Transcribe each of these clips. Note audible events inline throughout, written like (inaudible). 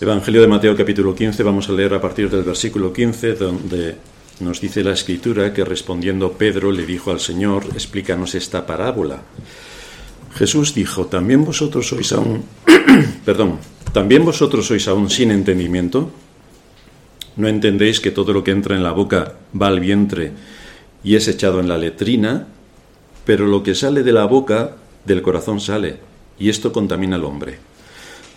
Evangelio de Mateo capítulo 15, vamos a leer a partir del versículo 15, donde nos dice la escritura que respondiendo Pedro le dijo al Señor, explícanos esta parábola. Jesús dijo, ¿también vosotros sois aún, (clears throat) perdón, también vosotros sois aún sin entendimiento? ¿No entendéis que todo lo que entra en la boca va al vientre y es echado en la letrina? Pero lo que sale de la boca, del corazón sale, y esto contamina al hombre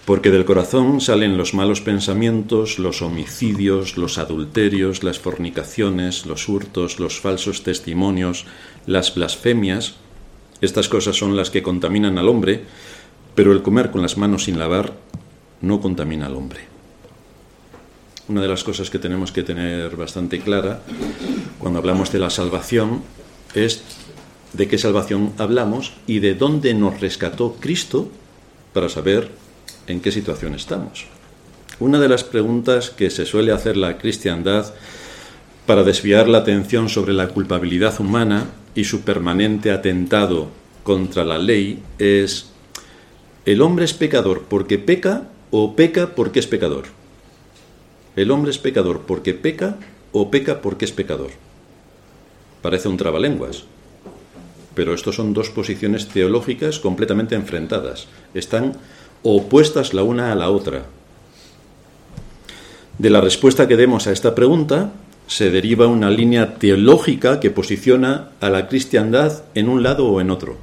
porque del corazón salen los malos pensamientos, los homicidios, los adulterios, las fornicaciones, los hurtos, los falsos testimonios, las blasfemias. Estas cosas son las que contaminan al hombre, pero el comer con las manos sin lavar no contamina al hombre. Una de las cosas que tenemos que tener bastante clara cuando hablamos de la salvación es de qué salvación hablamos y de dónde nos rescató Cristo para saber en qué situación estamos. Una de las preguntas que se suele hacer la cristiandad para desviar la atención sobre la culpabilidad humana y su permanente atentado contra la ley es, ¿el hombre es pecador porque peca o peca porque es pecador? ¿El hombre es pecador porque peca o peca porque es pecador? Parece un trabalenguas, pero estos son dos posiciones teológicas completamente enfrentadas. Están opuestas la una a la otra. De la respuesta que demos a esta pregunta se deriva una línea teológica que posiciona a la cristiandad en un lado o en otro.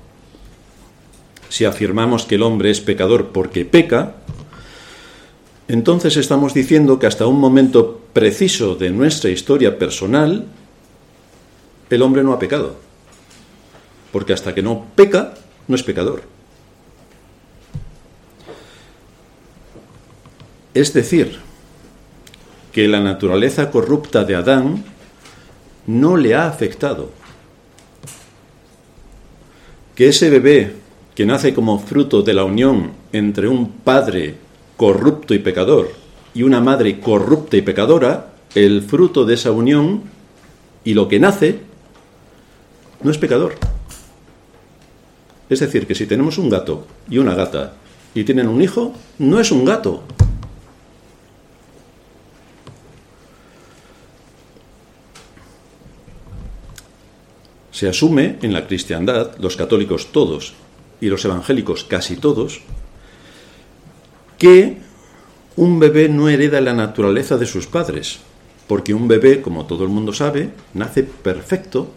Si afirmamos que el hombre es pecador porque peca, entonces estamos diciendo que hasta un momento preciso de nuestra historia personal, el hombre no ha pecado. Porque hasta que no peca, no es pecador. Es decir, que la naturaleza corrupta de Adán no le ha afectado. Que ese bebé que nace como fruto de la unión entre un padre corrupto y pecador y una madre corrupta y pecadora, el fruto de esa unión y lo que nace no es pecador. Es decir, que si tenemos un gato y una gata y tienen un hijo, no es un gato, Se asume en la cristiandad, los católicos todos y los evangélicos casi todos, que un bebé no hereda la naturaleza de sus padres, porque un bebé, como todo el mundo sabe, nace perfecto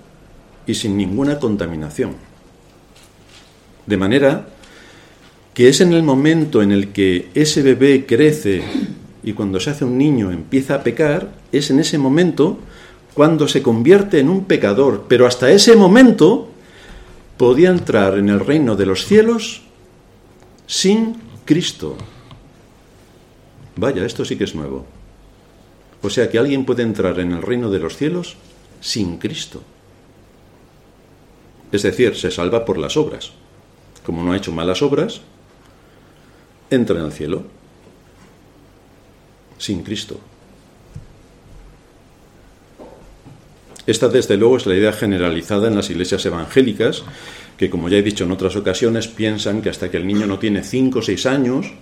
y sin ninguna contaminación. De manera que es en el momento en el que ese bebé crece y cuando se hace un niño empieza a pecar, es en ese momento cuando se convierte en un pecador, pero hasta ese momento podía entrar en el reino de los cielos sin Cristo. Vaya, esto sí que es nuevo. O sea que alguien puede entrar en el reino de los cielos sin Cristo. Es decir, se salva por las obras. Como no ha hecho malas obras, entra en el cielo sin Cristo. Esta, desde luego, es la idea generalizada en las iglesias evangélicas, que, como ya he dicho en otras ocasiones, piensan que hasta que el niño no tiene 5 o 6 años,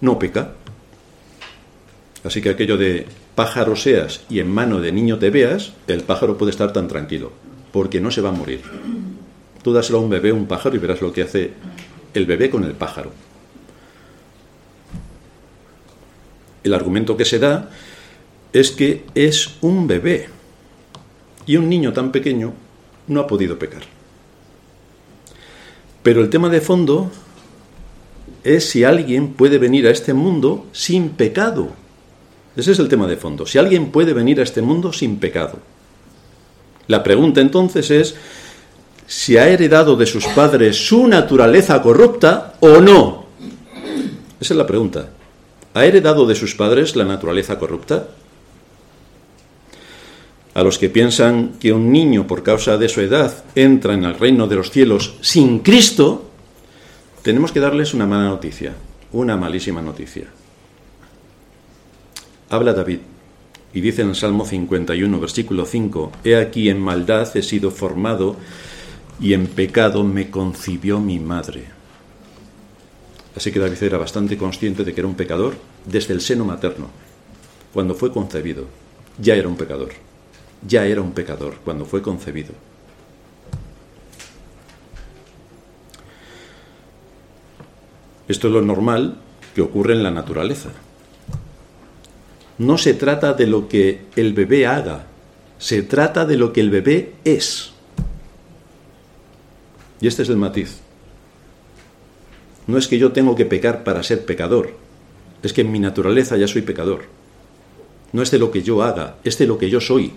no peca. Así que aquello de pájaro seas y en mano de niño te veas, el pájaro puede estar tan tranquilo, porque no se va a morir. Tú dáselo a un bebé, un pájaro, y verás lo que hace el bebé con el pájaro. El argumento que se da es que es un bebé y un niño tan pequeño no ha podido pecar. Pero el tema de fondo es si alguien puede venir a este mundo sin pecado. Ese es el tema de fondo. Si alguien puede venir a este mundo sin pecado. La pregunta entonces es si ha heredado de sus padres su naturaleza corrupta o no. Esa es la pregunta. ¿Ha heredado de sus padres la naturaleza corrupta? A los que piensan que un niño por causa de su edad entra en el reino de los cielos sin Cristo, tenemos que darles una mala noticia, una malísima noticia. Habla David y dice en el Salmo 51, versículo 5, He aquí en maldad he sido formado y en pecado me concibió mi madre. Así que David era bastante consciente de que era un pecador desde el seno materno, cuando fue concebido, ya era un pecador. Ya era un pecador cuando fue concebido. Esto es lo normal que ocurre en la naturaleza. No se trata de lo que el bebé haga, se trata de lo que el bebé es. Y este es el matiz. No es que yo tengo que pecar para ser pecador, es que en mi naturaleza ya soy pecador. No es de lo que yo haga, es de lo que yo soy.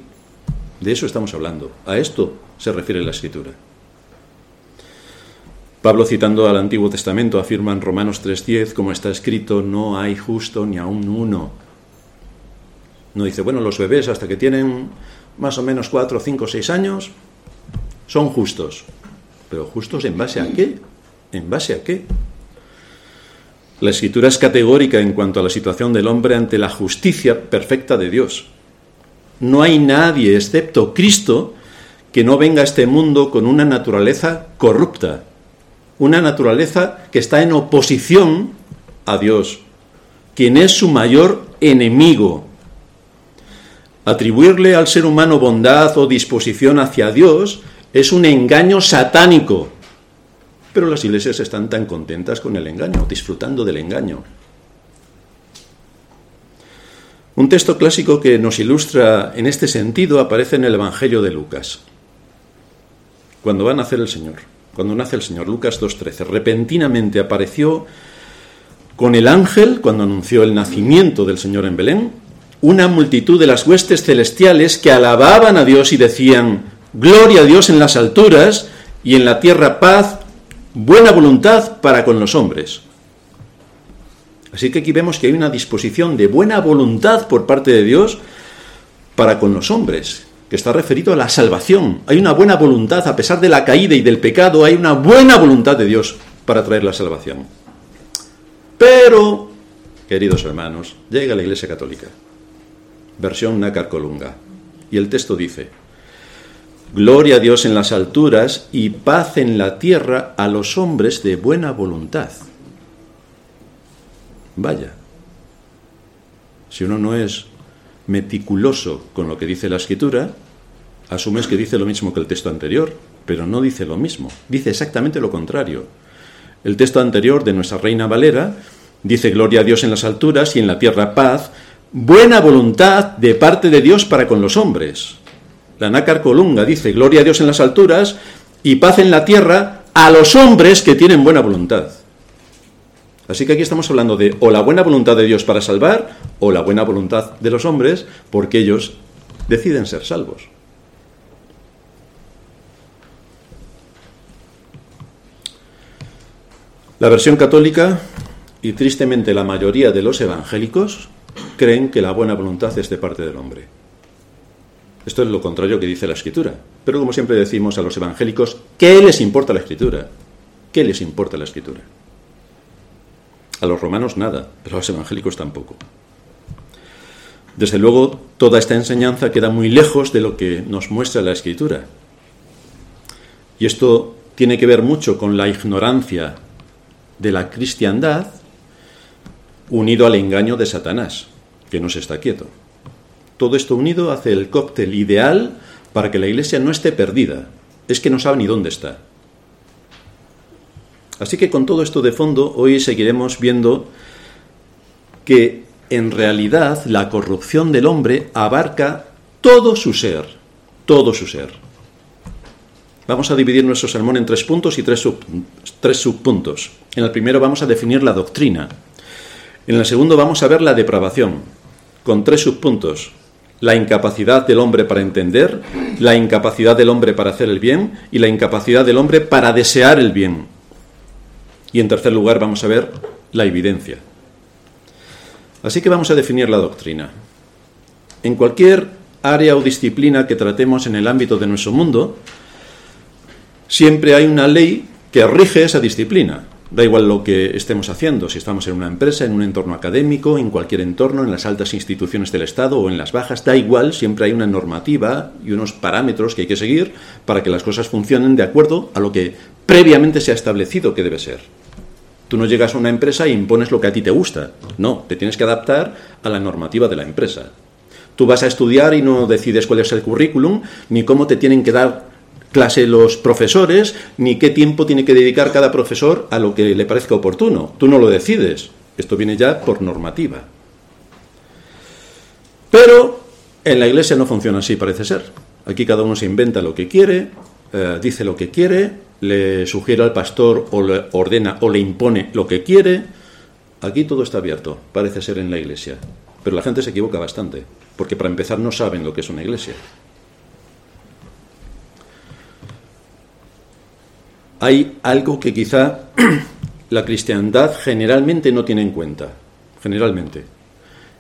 De eso estamos hablando. A esto se refiere la escritura. Pablo citando al Antiguo Testamento afirma en Romanos 3:10, como está escrito, no hay justo ni aún uno. No dice, bueno, los bebés hasta que tienen más o menos 4, 5, 6 años son justos. Pero justos en base a qué? ¿En base a qué? La escritura es categórica en cuanto a la situación del hombre ante la justicia perfecta de Dios. No hay nadie, excepto Cristo, que no venga a este mundo con una naturaleza corrupta, una naturaleza que está en oposición a Dios, quien es su mayor enemigo. Atribuirle al ser humano bondad o disposición hacia Dios es un engaño satánico pero las iglesias están tan contentas con el engaño, disfrutando del engaño. Un texto clásico que nos ilustra en este sentido aparece en el Evangelio de Lucas. Cuando va a nacer el Señor, cuando nace el Señor, Lucas 2.13, repentinamente apareció con el ángel, cuando anunció el nacimiento del Señor en Belén, una multitud de las huestes celestiales que alababan a Dios y decían, Gloria a Dios en las alturas y en la tierra paz buena voluntad para con los hombres. Así que aquí vemos que hay una disposición de buena voluntad por parte de Dios para con los hombres, que está referido a la salvación. Hay una buena voluntad, a pesar de la caída y del pecado, hay una buena voluntad de Dios para traer la salvación. Pero, queridos hermanos, llega la Iglesia Católica, versión Nácar Colunga, y el texto dice, Gloria a Dios en las alturas y paz en la tierra a los hombres de buena voluntad. Vaya, si uno no es meticuloso con lo que dice la escritura, asumes que dice lo mismo que el texto anterior, pero no dice lo mismo, dice exactamente lo contrario. El texto anterior de nuestra Reina Valera dice Gloria a Dios en las alturas y en la tierra paz, buena voluntad de parte de Dios para con los hombres. La nácar colunga dice, gloria a Dios en las alturas y paz en la tierra a los hombres que tienen buena voluntad. Así que aquí estamos hablando de o la buena voluntad de Dios para salvar o la buena voluntad de los hombres porque ellos deciden ser salvos. La versión católica y tristemente la mayoría de los evangélicos creen que la buena voluntad es de parte del hombre. Esto es lo contrario que dice la escritura. Pero como siempre decimos a los evangélicos, ¿qué les importa la escritura? ¿Qué les importa la escritura? A los romanos nada, pero a los evangélicos tampoco. Desde luego, toda esta enseñanza queda muy lejos de lo que nos muestra la escritura. Y esto tiene que ver mucho con la ignorancia de la cristiandad unido al engaño de Satanás, que no se está quieto. Todo esto unido hace el cóctel ideal para que la iglesia no esté perdida. Es que no sabe ni dónde está. Así que con todo esto de fondo, hoy seguiremos viendo que en realidad la corrupción del hombre abarca todo su ser, todo su ser. Vamos a dividir nuestro sermón en tres puntos y tres, tres subpuntos. En el primero vamos a definir la doctrina. En el segundo vamos a ver la depravación, con tres subpuntos la incapacidad del hombre para entender, la incapacidad del hombre para hacer el bien y la incapacidad del hombre para desear el bien. Y en tercer lugar vamos a ver la evidencia. Así que vamos a definir la doctrina. En cualquier área o disciplina que tratemos en el ámbito de nuestro mundo, siempre hay una ley que rige esa disciplina. Da igual lo que estemos haciendo, si estamos en una empresa, en un entorno académico, en cualquier entorno, en las altas instituciones del Estado o en las bajas, da igual, siempre hay una normativa y unos parámetros que hay que seguir para que las cosas funcionen de acuerdo a lo que previamente se ha establecido que debe ser. Tú no llegas a una empresa e impones lo que a ti te gusta. No, te tienes que adaptar a la normativa de la empresa. Tú vas a estudiar y no decides cuál es el currículum, ni cómo te tienen que dar clase los profesores, ni qué tiempo tiene que dedicar cada profesor a lo que le parezca oportuno. Tú no lo decides. Esto viene ya por normativa. Pero en la iglesia no funciona así, parece ser. Aquí cada uno se inventa lo que quiere, eh, dice lo que quiere, le sugiere al pastor o le ordena o le impone lo que quiere. Aquí todo está abierto, parece ser en la iglesia. Pero la gente se equivoca bastante, porque para empezar no saben lo que es una iglesia. hay algo que quizá (clears throat) la cristiandad generalmente no tiene en cuenta, generalmente,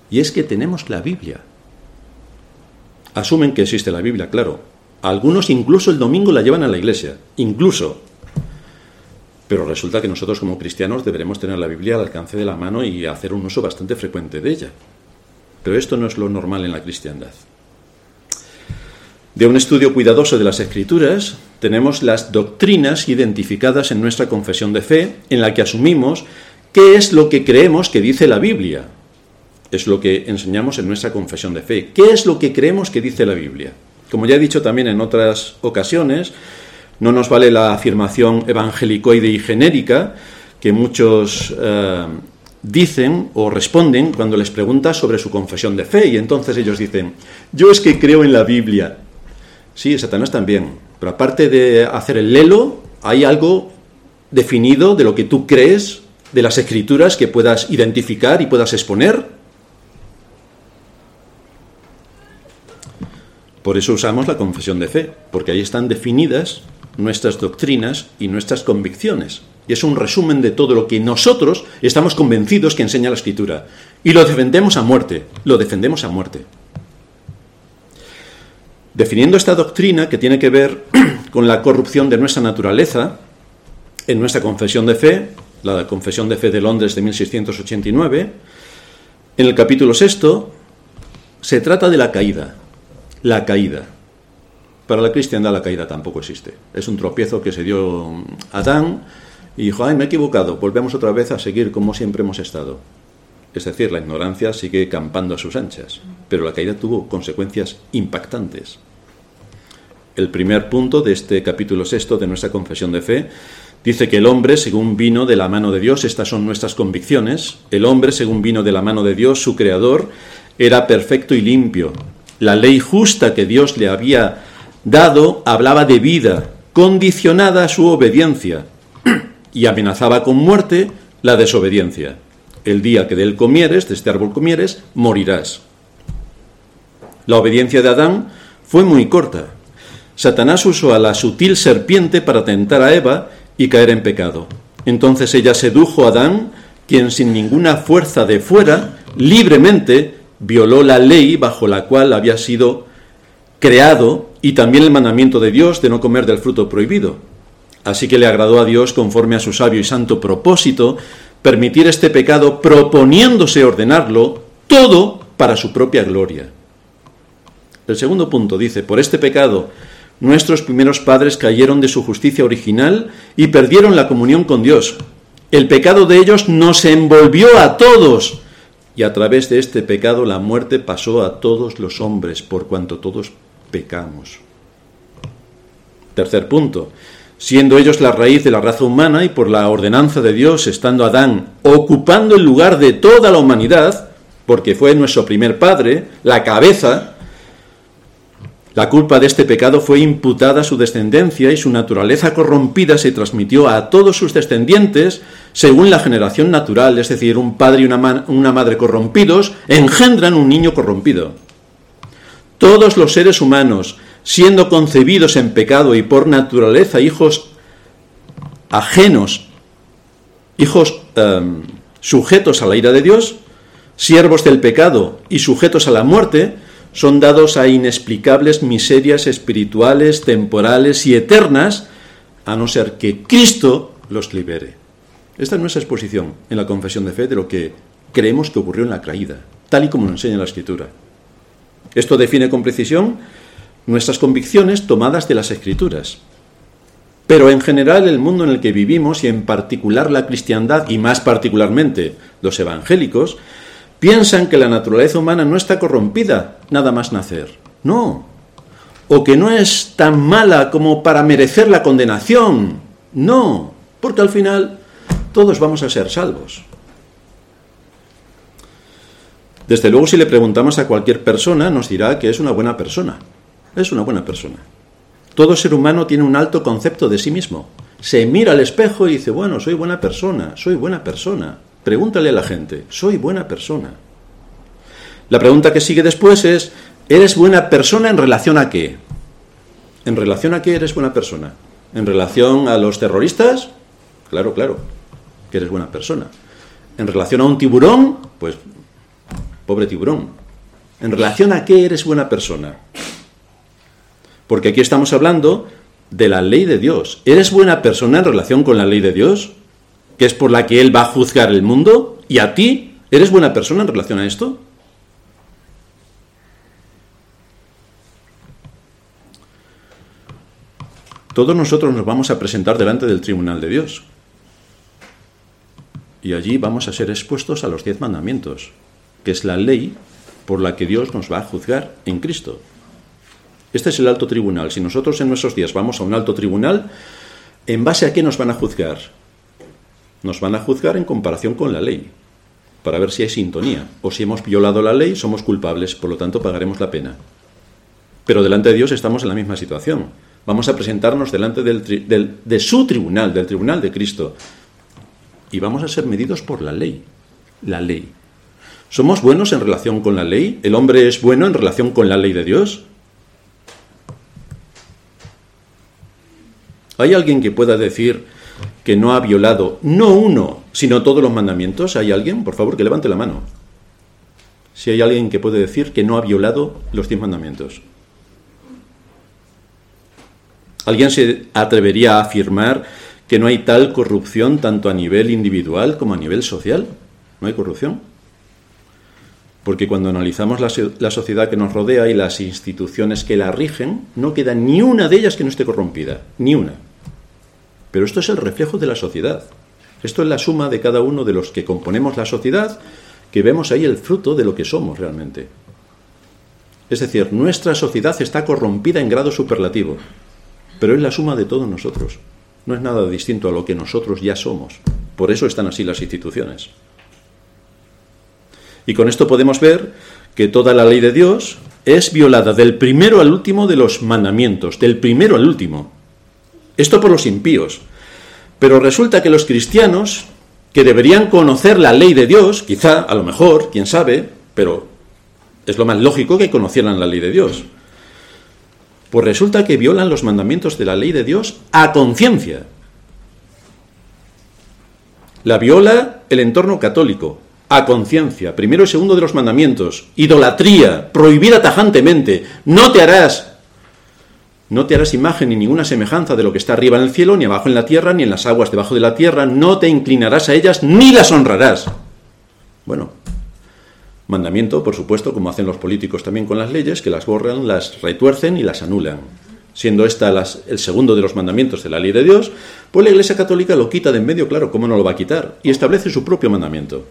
y es que tenemos la Biblia. Asumen que existe la Biblia, claro. Algunos incluso el domingo la llevan a la iglesia, incluso. Pero resulta que nosotros como cristianos deberemos tener la Biblia al alcance de la mano y hacer un uso bastante frecuente de ella. Pero esto no es lo normal en la cristiandad. De un estudio cuidadoso de las escrituras, tenemos las doctrinas identificadas en nuestra confesión de fe, en la que asumimos qué es lo que creemos que dice la Biblia. Es lo que enseñamos en nuestra confesión de fe. ¿Qué es lo que creemos que dice la Biblia? Como ya he dicho también en otras ocasiones, no nos vale la afirmación evangelicoide y genérica que muchos eh, dicen o responden cuando les preguntas sobre su confesión de fe y entonces ellos dicen, yo es que creo en la Biblia. Sí, Satanás también. Pero aparte de hacer el lelo, hay algo definido de lo que tú crees, de las escrituras que puedas identificar y puedas exponer. Por eso usamos la confesión de fe, porque ahí están definidas nuestras doctrinas y nuestras convicciones. Y es un resumen de todo lo que nosotros estamos convencidos que enseña la escritura. Y lo defendemos a muerte, lo defendemos a muerte. Definiendo esta doctrina que tiene que ver (clears throat) con la corrupción de nuestra naturaleza, en nuestra confesión de fe, la Confesión de Fe de Londres de 1689, en el capítulo sexto, se trata de la caída. La caída. Para la cristiandad la caída tampoco existe. Es un tropiezo que se dio Adán y dijo, ay, me he equivocado, volvemos otra vez a seguir como siempre hemos estado. Es decir, la ignorancia sigue campando a sus anchas, pero la caída tuvo consecuencias impactantes. El primer punto de este capítulo sexto de nuestra confesión de fe dice que el hombre, según vino de la mano de Dios, estas son nuestras convicciones, el hombre, según vino de la mano de Dios, su creador, era perfecto y limpio. La ley justa que Dios le había dado hablaba de vida, condicionada a su obediencia, y amenazaba con muerte la desobediencia el día que de él comieres, de este árbol comieres, morirás. La obediencia de Adán fue muy corta. Satanás usó a la sutil serpiente para tentar a Eva y caer en pecado. Entonces ella sedujo a Adán, quien sin ninguna fuerza de fuera, libremente, violó la ley bajo la cual había sido creado y también el mandamiento de Dios de no comer del fruto prohibido. Así que le agradó a Dios conforme a su sabio y santo propósito permitir este pecado proponiéndose ordenarlo todo para su propia gloria. El segundo punto dice, por este pecado nuestros primeros padres cayeron de su justicia original y perdieron la comunión con Dios. El pecado de ellos nos envolvió a todos y a través de este pecado la muerte pasó a todos los hombres por cuanto todos pecamos. Tercer punto, siendo ellos la raíz de la raza humana y por la ordenanza de Dios, estando Adán ocupando el lugar de toda la humanidad, porque fue nuestro primer padre, la cabeza, la culpa de este pecado fue imputada a su descendencia y su naturaleza corrompida se transmitió a todos sus descendientes según la generación natural, es decir, un padre y una, madre corrompidos engendran un niño corrompido. Todos los seres humanos, siendo concebidos en pecado y por naturaleza hijos ajenos, hijos em, sujetos a la ira de Dios, siervos del pecado y sujetos a la muerte, son dados a inexplicables miserias espirituales, temporales y eternas, a no ser que Cristo los libere. Esta es nuestra exposición en la confesión de fe de lo que creemos que ocurrió en la caída, tal y como lo enseña la Escritura. Esto define con precisión nuestras convicciones tomadas de las escrituras. Pero en general el mundo en el que vivimos y en particular la cristiandad y más particularmente los evangélicos piensan que la naturaleza humana no está corrompida nada más nacer. No. O que no es tan mala como para merecer la condenación. No. Porque al final todos vamos a ser salvos. Desde luego, si le preguntamos a cualquier persona, nos dirá que es una buena persona. Es una buena persona. Todo ser humano tiene un alto concepto de sí mismo. Se mira al espejo y dice, bueno, soy buena persona, soy buena persona. Pregúntale a la gente, soy buena persona. La pregunta que sigue después es, ¿eres buena persona en relación a qué? ¿En relación a qué eres buena persona? ¿En relación a los terroristas? Claro, claro, que eres buena persona. ¿En relación a un tiburón? Pues Pobre tiburón. ¿En relación a qué eres buena persona? Porque aquí estamos hablando de la ley de Dios. ¿Eres buena persona en relación con la ley de Dios? Que es por la que Él va a juzgar el mundo. ¿Y a ti? ¿Eres buena persona en relación a esto? Todos nosotros nos vamos a presentar delante del tribunal de Dios. Y allí vamos a ser expuestos a los diez mandamientos que es la ley por la que Dios nos va a juzgar en Cristo. Este es el alto tribunal. Si nosotros en nuestros días vamos a un alto tribunal, ¿en base a qué nos van a juzgar? Nos van a juzgar en comparación con la ley, para ver si hay sintonía, o si hemos violado la ley, somos culpables, por lo tanto pagaremos la pena. Pero delante de Dios estamos en la misma situación. Vamos a presentarnos delante de su tribunal, del tribunal de Cristo, y vamos a ser medidos por la ley. La ley. ¿Somos buenos en relación con la ley? ¿El hombre es bueno en relación con la ley de Dios? ¿Hay alguien que pueda decir que no ha violado no uno, sino todos los mandamientos? ¿Hay alguien? Por favor, que levante la mano. Si hay alguien que puede decir que no ha violado los diez mandamientos. ¿Alguien se atrevería a afirmar que no hay tal corrupción tanto a nivel individual como a nivel social? ¿No hay corrupción? porque cuando analizamos la, sociedad que nos rodea y las instituciones que la rigen, no queda ni una de ellas que no esté corrompida, ni una. Pero esto es el reflejo de la sociedad. Esto es la suma de cada uno de los que componemos la sociedad, que vemos ahí el fruto de lo que somos realmente. Es decir, nuestra sociedad está corrompida en grado superlativo, pero es la suma de todos nosotros. No es nada distinto a lo que nosotros ya somos. Por eso están así las instituciones. Y con esto podemos ver que toda la ley de Dios es violada del primero al último de los mandamientos, del primero al último. Esto por los impíos. Pero resulta que los cristianos, que deberían conocer la ley de Dios, quizá, a lo mejor, quién sabe, pero es lo más lógico que conocieran la ley de Dios. Pues resulta que violan los mandamientos de la ley de Dios a conciencia. La viola el entorno católico, a conciencia. Primero y segundo de los mandamientos. Idolatría, prohibida tajantemente. No te harás. No te harás imagen ni ninguna semejanza de lo que está arriba en el cielo, ni abajo en la tierra, ni en las aguas debajo de la tierra. No te inclinarás a ellas, ni las honrarás. Bueno, mandamiento, por supuesto, como hacen los políticos también con las leyes, que las borran, las retuercen y las anulan. Siendo esta el segundo de los mandamientos de la ley de Dios, pues la Iglesia Católica lo quita de en medio, claro, ¿cómo no lo va a quitar? Y establece su propio mandamiento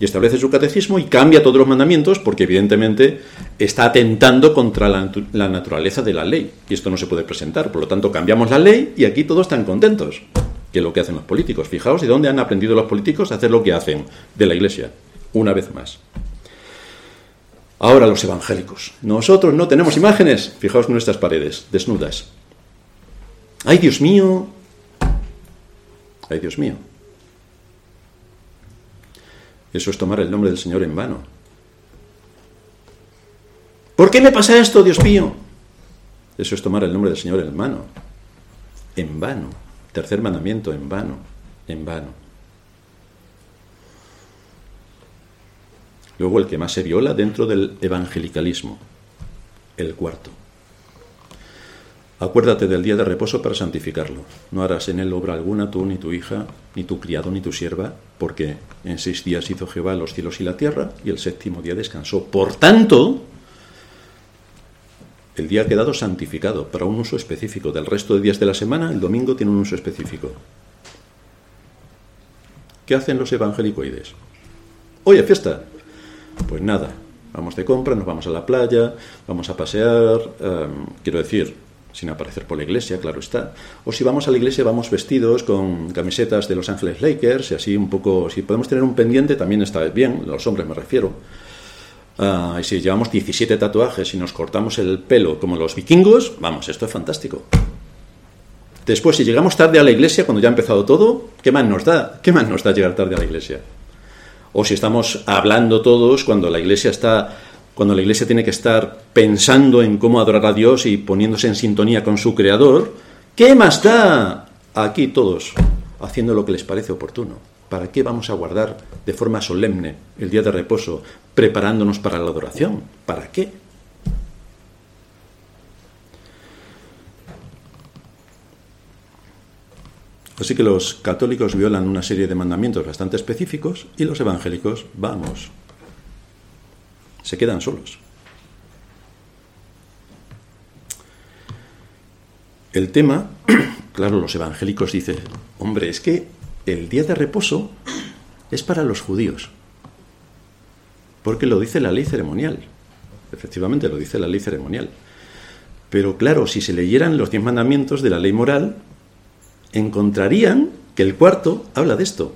y establece su catecismo y cambia todos los mandamientos porque evidentemente está atentando contra la, naturaleza de la ley y esto no se puede presentar. Por lo tanto, cambiamos la ley y aquí todos están contentos, que es lo que hacen los políticos. Fijaos de dónde han aprendido los políticos a hacer lo que hacen de la Iglesia, una vez más. Ahora los evangélicos. Nosotros no tenemos imágenes. Fijaos nuestras paredes, desnudas. ¡Ay, Dios mío! ¡Ay, Dios mío! Eso es tomar el nombre del Señor en vano. ¿Por qué me pasa esto, Dios mío? Eso es tomar el nombre del Señor en vano. En vano. Tercer mandamiento, en vano. En vano. Luego el que más se viola dentro del evangelicalismo. El cuarto. Acuérdate del día de reposo para santificarlo. No harás en él obra alguna tú, ni tu hija, ni tu criado, ni tu sierva, porque en seis días hizo Jehová los cielos y la tierra, y el séptimo día descansó. Por tanto, El día ha quedado santificado para un uso específico. Del resto de días de la semana, el domingo tiene un uso específico. ¿Qué hacen los evangelicoides? Oye, fiesta. Pues nada, vamos de compra, nos vamos a la playa, vamos a pasear, em, quiero decir, sin aparecer por la iglesia, claro está. O si vamos a la iglesia vamos vestidos con camisetas de Los Ángeles Lakers y así un poco, si podemos tener un pendiente también está bien, los hombres me refiero. Ah, y si llevamos 17 tatuajes y nos cortamos el pelo como los vikingos, vamos, esto es fantástico. Después, si llegamos tarde a la iglesia, cuando ya ha empezado todo, ¿qué más nos da? ¿Qué más nos da llegar tarde a la iglesia? O si estamos hablando todos cuando la iglesia está cuando la iglesia tiene que estar pensando en cómo adorar a Dios y poniéndose en sintonía con su creador, ¿qué más da? Aquí todos haciendo lo que les parece oportuno. ¿Para qué vamos a guardar de forma solemne el día de reposo, preparándonos para la adoración? ¿Para qué? Así que los católicos violan una serie de mandamientos bastante específicos y los evangélicos, vamos, se quedan solos. El tema, (clears throat) claro, los evangélicos dicen, hombre, es que el día de reposo es para los judíos, porque lo dice la ley ceremonial. Efectivamente, lo dice la ley ceremonial. Pero claro, si se leyeran los diez mandamientos de la ley moral, encontrarían que el cuarto habla de esto.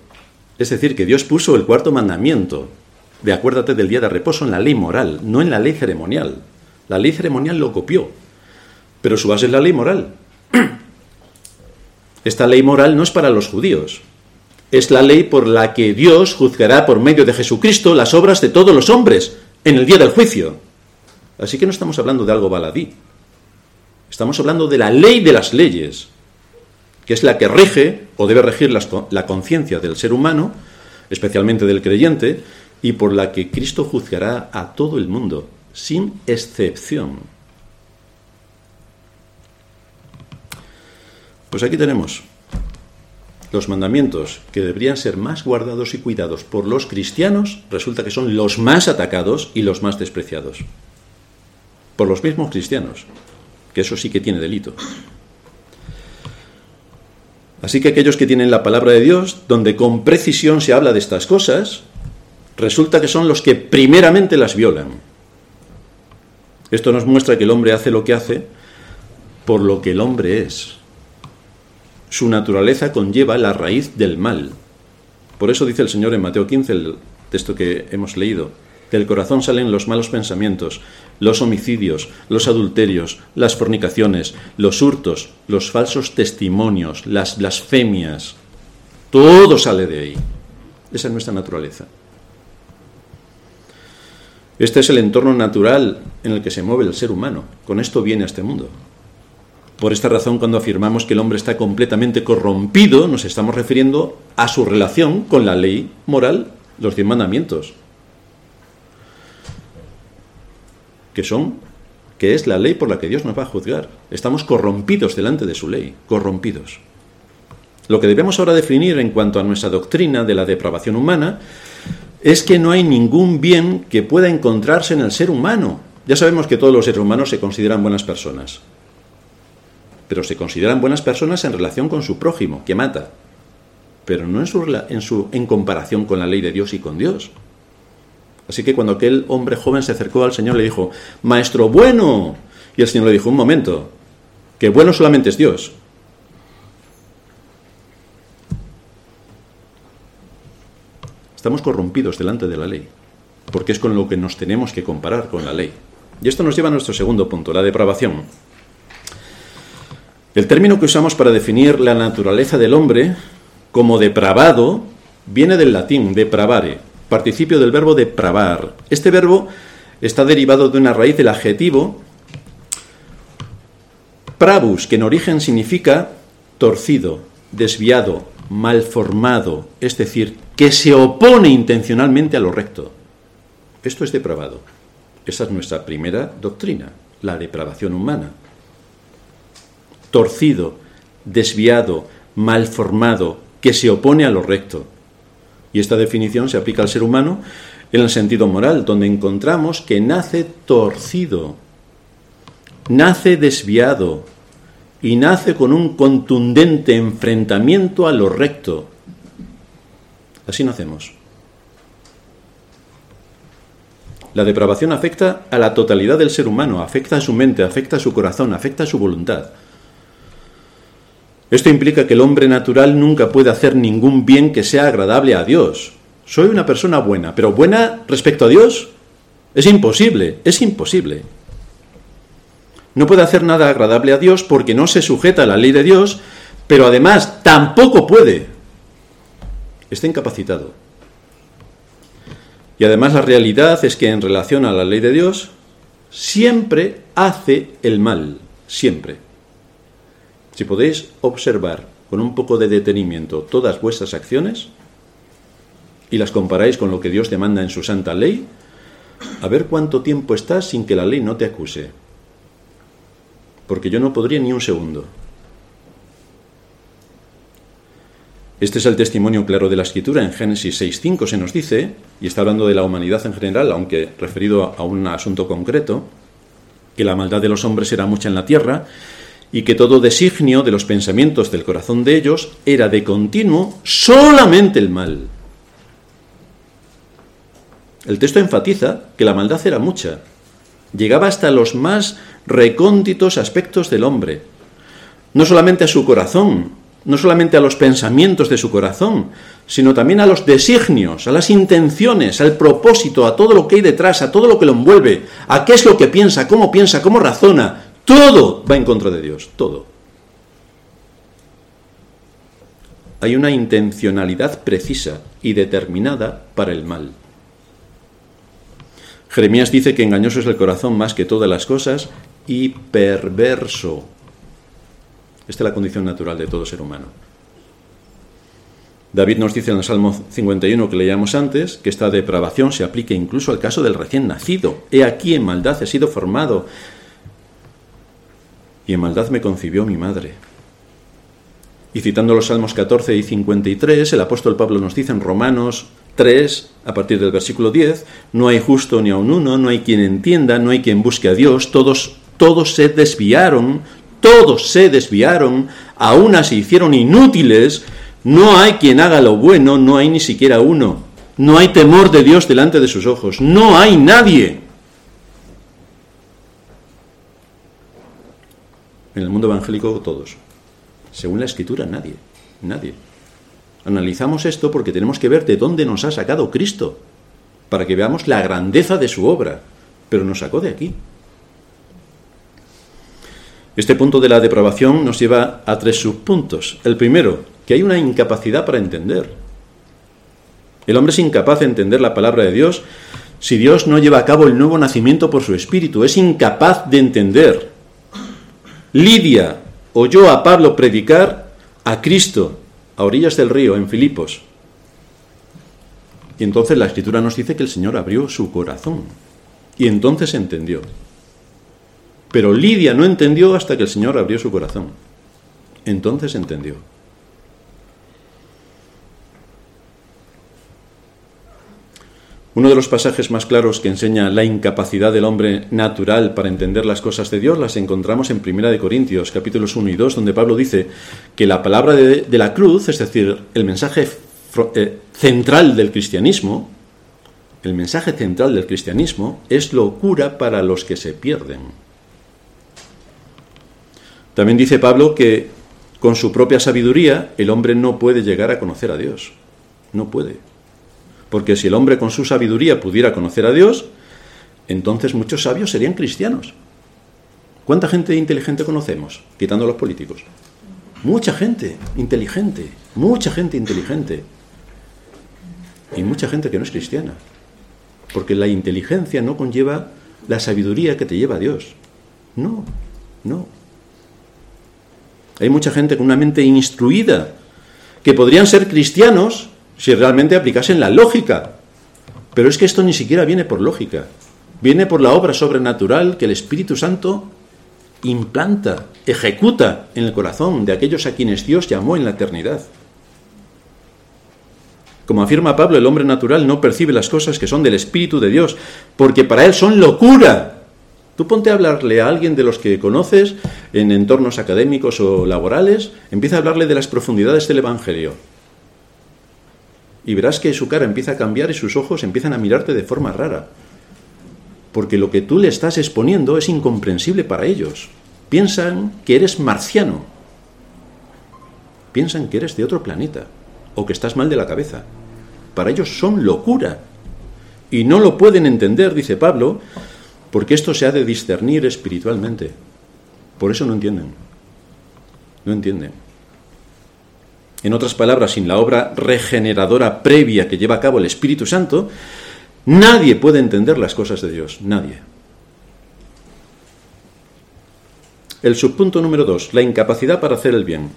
Es decir, que Dios puso el cuarto mandamiento, de acuérdate del día de reposo en la ley moral, no en la ley ceremonial. La ley ceremonial lo copió, pero su base es la ley moral. (clears throat) Esta ley moral no es para los judíos, es la ley por la que Dios juzgará por medio de Jesucristo las obras de todos los hombres en el día del juicio. Así que no estamos hablando de algo baladí, estamos hablando de la ley de las leyes, que es la que rige o debe regir la conciencia del ser humano, especialmente del creyente, y por la que Cristo juzgará a todo el mundo, sin excepción. Pues aquí tenemos los mandamientos que deberían ser más guardados y cuidados por los cristianos, resulta que son los más atacados y los más despreciados. Por los mismos cristianos, que eso sí que tiene delito. Así que aquellos que tienen la palabra de Dios, donde con precisión se habla de estas cosas, resulta que son los que primeramente las violan. Esto nos muestra que el hombre hace lo que hace por lo que el hombre es. Su naturaleza conlleva la raíz del mal. Por eso dice el Señor en Mateo 15, el texto que hemos leído, del corazón salen los malos pensamientos, los homicidios, los adulterios, las fornicaciones, los hurtos, los falsos testimonios, las blasfemias. Todo sale de ahí. Esa es nuestra naturaleza. Este es el entorno natural en el que se mueve el ser humano. Con esto viene a este mundo. Por esta razón, cuando afirmamos que el hombre está completamente corrompido, nos estamos refiriendo a su relación con la ley moral, los diez mandamientos, que son, que es la ley por la que Dios nos va a juzgar. Estamos corrompidos delante de su ley, corrompidos. Lo que debemos ahora definir en cuanto a nuestra doctrina de la depravación humana es que no hay ningún bien que pueda encontrarse en el ser humano. Ya sabemos que todos los seres humanos se consideran buenas personas, pero se consideran buenas personas en relación con su prójimo, que mata, pero no en, su, en, en comparación con la ley de Dios y con Dios. Así que cuando aquel hombre joven se acercó al Señor le dijo, Maestro bueno, y el Señor le dijo, un momento, que bueno solamente es Dios, Estamos corrompidos delante de la ley, porque es con lo que nos tenemos que comparar con la ley. Y esto nos lleva a nuestro segundo punto, la depravación. El término que usamos para definir la naturaleza del hombre como depravado viene del latín depravare, participio del verbo depravar. Este verbo está derivado de una raíz del adjetivo pravus, que en origen significa torcido, desviado, malformado, es decir, que se opone intencionalmente a lo recto. Esto es depravado. Esa es nuestra primera doctrina, la depravación humana. Torcido, desviado, malformado, que se opone a lo recto. Y esta definición se aplica al ser humano en el sentido moral, donde encontramos que nace torcido. nace desviado y nace con un contundente enfrentamiento a lo recto. Así nacemos. La depravación afecta a la totalidad del ser humano, afecta a su mente, afecta a su corazón, afecta a su voluntad. Esto implica que el hombre natural nunca puede hacer ningún bien que sea agradable a Dios. Soy una persona buena, pero buena respecto a Dios es imposible, es imposible. No puede hacer nada agradable a Dios porque no se sujeta a la ley de Dios, pero además tampoco puede. Está incapacitado. Y además la realidad es que en relación a la ley de Dios, siempre hace el mal, siempre. Si podéis observar con un poco de detenimiento todas vuestras acciones y las comparáis con lo que Dios demanda en su santa ley, a ver cuánto tiempo estás sin que la ley no te acuse. Porque yo no podría ni un segundo. Este es el testimonio claro de la escritura. En Génesis 6.5 se nos dice, y está hablando de la humanidad en general, aunque referido a un asunto concreto, que la maldad de los hombres era mucha en la tierra y que todo designio de los pensamientos del corazón de ellos era de continuo solamente el mal. El texto enfatiza que la maldad era mucha, llegaba hasta los más recónditos aspectos del hombre, no solamente a su corazón, no solamente a los pensamientos de su corazón, sino también a los designios, a las intenciones, al propósito, a todo lo que hay detrás, a todo lo que lo envuelve, a qué es lo que piensa, cómo piensa, cómo razona. Todo va en contra de Dios, todo. Hay una intencionalidad precisa y determinada para el mal. Jeremías dice que engañoso es el corazón más que todas las cosas y perverso. Esta es la condición natural de todo ser humano. David nos dice en el Salmo 51 que leíamos antes que esta depravación se aplica incluso al caso del recién nacido. He aquí en maldad he sido formado y en maldad me concibió mi madre. Y citando los Salmos 14 y 53, el apóstol Pablo nos dice en Romanos 3, a partir del versículo 10, no hay justo ni aun uno, no hay quien entienda, no hay quien busque a Dios, todos, todos se desviaron, todos se desviaron, a una se hicieron inútiles, no hay quien haga lo bueno, no hay ni siquiera uno, no hay temor de Dios delante de sus ojos, no hay nadie. En el mundo evangélico todos. Según la escritura, nadie, nadie. Analizamos esto porque tenemos que ver de dónde nos ha sacado Cristo, para que veamos la grandeza de su obra, pero nos sacó de aquí. Este punto de la depravación nos lleva a tres subpuntos. El primero, que hay una incapacidad para entender. El hombre es incapaz de entender la palabra de Dios si Dios no lleva a cabo el nuevo nacimiento por su espíritu. Es incapaz de entender. Lidia oyó a Pablo predicar a Cristo a orillas del río, en Filipos. Y entonces la escritura nos dice que el Señor abrió su corazón. Y entonces entendió. Pero Lidia no entendió hasta que el Señor abrió su corazón. Entonces entendió. Uno de los pasajes más claros que enseña la incapacidad del hombre natural para entender las cosas de Dios las encontramos en 1 Corintios, capítulos 1 y 2, donde Pablo dice que la palabra de, la cruz, es decir, el mensaje eh, central del cristianismo, el mensaje central del cristianismo es locura para los que se pierden. También dice Pablo que con su propia sabiduría el hombre no puede llegar a conocer a Dios. No puede. Porque si el hombre con su sabiduría pudiera conocer a Dios, entonces muchos sabios serían cristianos. ¿Cuánta gente inteligente conocemos? Quitando a los políticos. Mucha gente inteligente, mucha gente inteligente. Y mucha gente que no es cristiana. Porque la inteligencia no conlleva la sabiduría que te lleva a Dios. No, no. Hay mucha gente con una mente instruida que podrían ser cristianos si realmente aplicasen la lógica. Pero es que esto ni siquiera viene por lógica. Viene por la obra sobrenatural que el Espíritu Santo implanta, ejecuta en el corazón de aquellos a quienes Dios llamó en la eternidad. Como afirma Pablo, el hombre natural no percibe las cosas que son del Espíritu de Dios, porque para él son locura Tú ponte a hablarle a alguien de los que conoces en entornos académicos o laborales, empieza a hablarle de las profundidades del Evangelio. Y verás que su cara empieza a cambiar y sus ojos empiezan a mirarte de forma rara. Porque lo que tú le estás exponiendo es incomprensible para ellos. Piensan que eres marciano. Piensan que eres de otro planeta o que estás mal de la cabeza. Para ellos son locura. Y no lo pueden entender, dice Pablo, porque esto se ha de discernir espiritualmente. Por eso no entienden. No entienden. En otras palabras, sin la obra regeneradora previa que lleva a cabo el Espíritu Santo, nadie puede entender las cosas de Dios. Nadie. El subpunto número dos, la incapacidad para hacer el bien.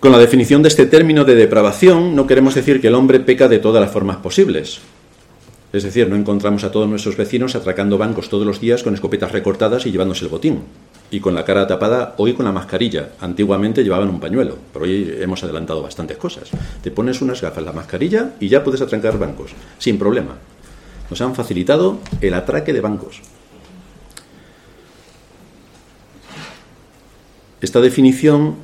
Con la definición de este término de depravación no queremos decir que el hombre peca de todas las formas posibles. Es decir, no encontramos a todos nuestros vecinos atracando bancos todos los días con escopetas recortadas y llevándose el botín. Y con la cara tapada, hoy con la mascarilla. Antiguamente llevaban un pañuelo, pero hoy hemos adelantado bastantes cosas. Te pones unas gafas, la mascarilla y ya puedes atracar bancos, sin problema. Nos han facilitado el atraque de bancos. Esta definición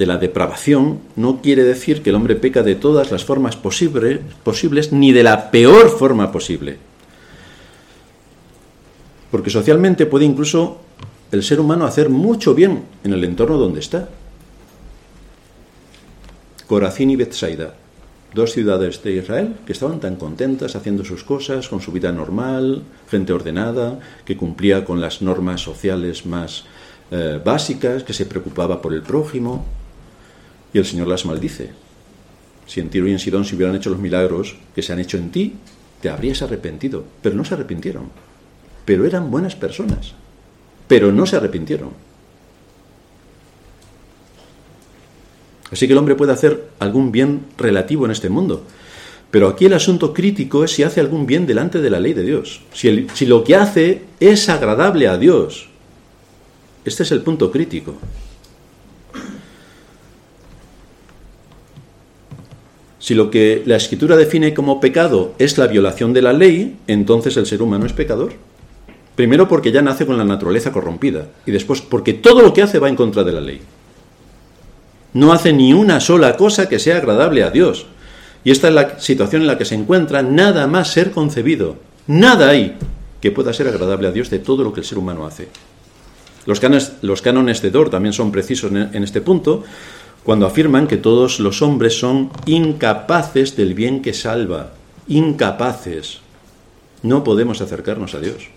de la depravación no quiere decir que el hombre peca de todas las formas posibles ni de la peor forma posible. Porque socialmente puede incluso el ser humano hacer mucho bien en el entorno donde está. Corazín y Bethsaida, dos ciudades de Israel que estaban tan contentas haciendo sus cosas, con su vida normal, gente ordenada, que cumplía con las normas sociales más eh, básicas, que se preocupaba por el prójimo, y el Señor las maldice. Si en Tiro y en Sidón se hubieran hecho los milagros que se han hecho en ti, te habrías arrepentido. Pero no se arrepintieron. Pero eran buenas personas. Pero no se arrepintieron. Así que el hombre puede hacer algún bien relativo en este mundo. Pero aquí el asunto crítico es si hace algún bien delante de la ley de Dios. Si, si lo que hace es agradable a Dios. Este es el punto crítico. Si lo que la escritura define como pecado es la violación de la ley, entonces el ser humano es pecador. Primero porque ya nace con la naturaleza corrompida y después porque todo lo que hace va en contra de la ley. No hace ni una sola cosa que sea agradable a Dios. Y esta es la situación en la que se encuentra nada más ser concebido. Nada hay que pueda ser agradable a Dios de todo lo que el ser humano hace. Los cánones, de Dor también son precisos en este punto, cuando afirman que todos los hombres son incapaces del bien que salva, incapaces. No podemos acercarnos a Dios